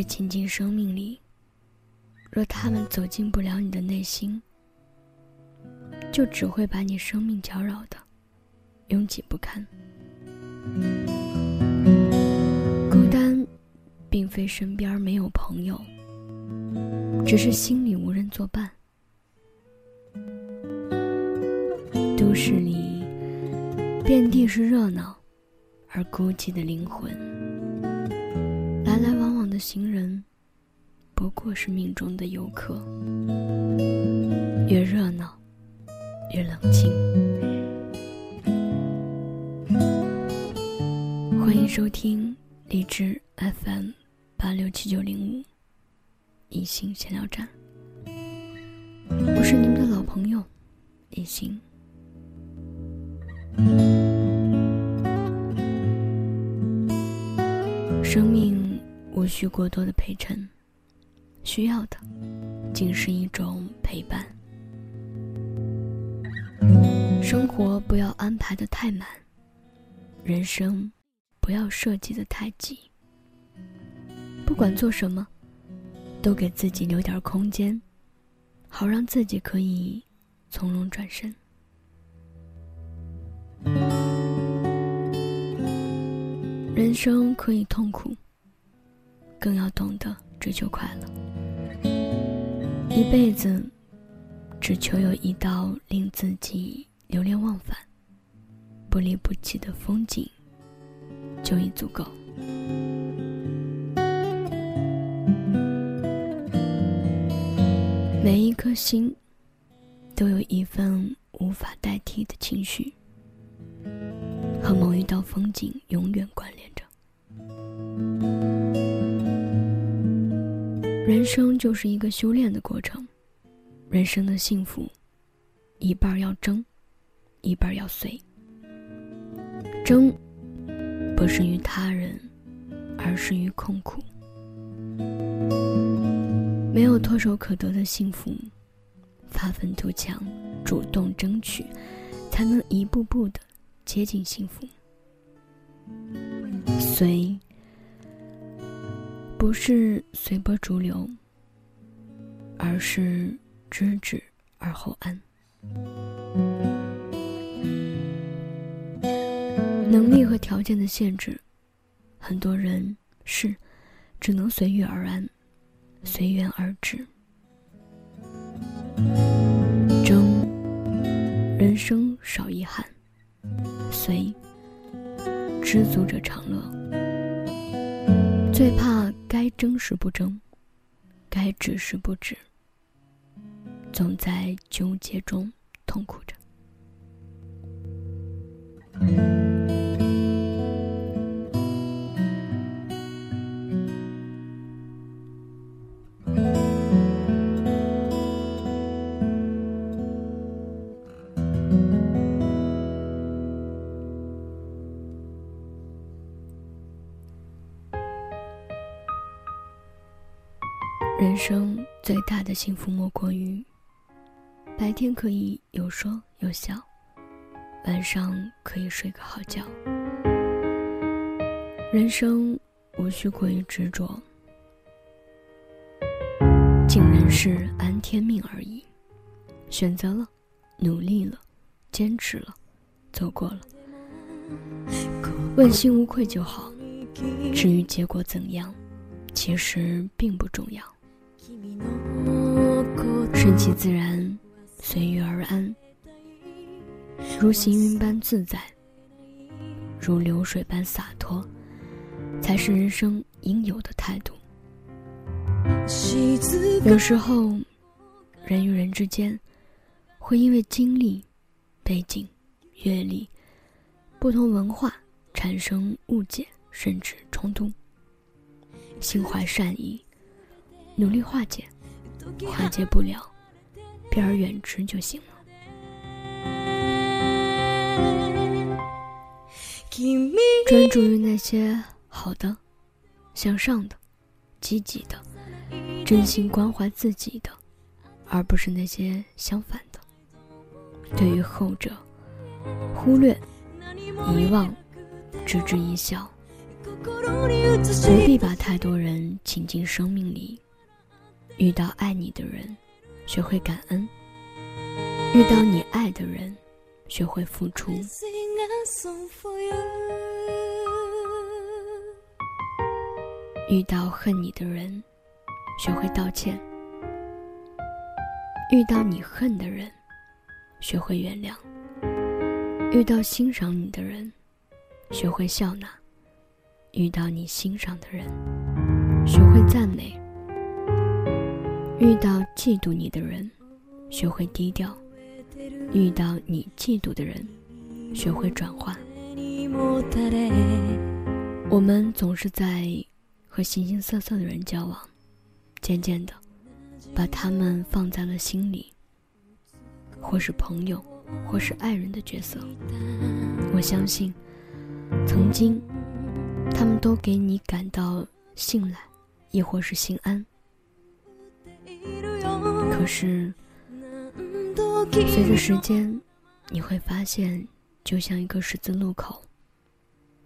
被请进生命里，若他们走进不了你的内心，就只会把你生命搅扰的拥挤不堪。孤单，并非身边没有朋友，只是心里无人作伴。都市里，遍地是热闹，而孤寂的灵魂。行人，不过是命中的游客。越热闹，越冷清。欢迎收听荔枝 FM 八六七九零五一心闲聊站，我是你们的老朋友一心。生命无需过多的陪衬，需要的仅是一种陪伴。生活不要安排的太满，人生不要设计的太急。不管做什么，都给自己留点空间，好让自己可以从容转身。人生可以痛苦，更要懂得追求快乐。一辈子只求有一道令自己流连忘返、不离不弃的风景，就已足够。每一颗心都有一份无法代替的情绪。和某一道风景永远关联着。人生就是一个修炼的过程，人生的幸福，一半要争，一半要随。争，不是于他人，而是于痛苦。没有唾手可得的幸福，发愤图强，主动争取，才能一步步的。接近幸福，随不是随波逐流，而是知止而后安。能力和条件的限制，很多人是只能随遇而安，随缘而止。争，人生少遗憾。随，知足者常乐。最怕该争时不争，该止时不止，总在纠结中痛苦着。人生最大的幸福莫过于，白天可以有说有笑，晚上可以睡个好觉。人生无需过于执着，尽人事安天命而已。选择了，努力了，坚持了，走过了，问心无愧就好。至于结果怎样，其实并不重要。顺其自然，随遇而安，如行云般自在，如流水般洒脱，才是人生应有的态度。有时候，人与人之间会因为经历、背景、阅历、不同文化产生误解，甚至冲突。心怀善意。努力化解，化解不了，避而远之就行了。专注于那些好的、向上的、积极的、真心关怀自己的，而不是那些相反的。对于后者，忽略、遗忘、置之一笑，不必把太多人请进生命里。遇到爱你的人，学会感恩；遇到你爱的人，学会付出。遇到恨你的人，学会道歉；遇到你恨的人，学会原谅；遇到欣赏你的人，学会笑纳；遇到你欣赏的人，学会赞美；遇到嫉妒你的人，学会低调；遇到你嫉妒的人，学会转化。我们总是在和形形色色的人交往，渐渐的，把他们放在了心里，或是朋友，或是爱人的角色。我相信，曾经，他们都给你感到信赖，亦或是心安。可是，随着时间，你会发现，就像一个十字路口。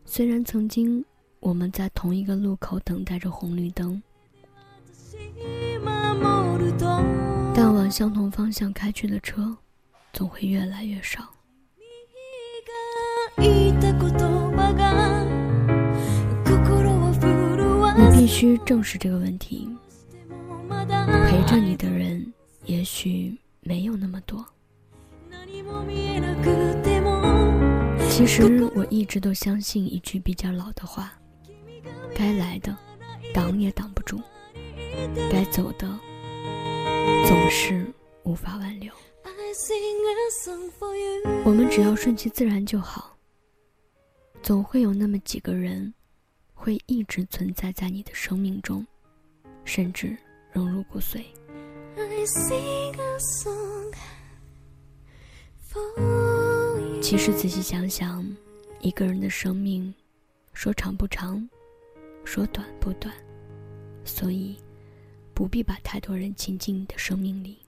虽然曾经我们在同一个路口等待着红绿灯，但往相同方向开去的车，总会越来越少。你必须正视这个问题。陪着你的人，也许没有那么多。其实我一直都相信一句比较老的话：该来的，挡也挡不住；该走的，总是无法挽留。我们只要顺其自然就好。总会有那么几个人，会一直存在在你的生命中，甚至融入骨髓。其实仔细想想，一个人的生命，说长不长，说短不短，所以不必把太多人请进你的生命里。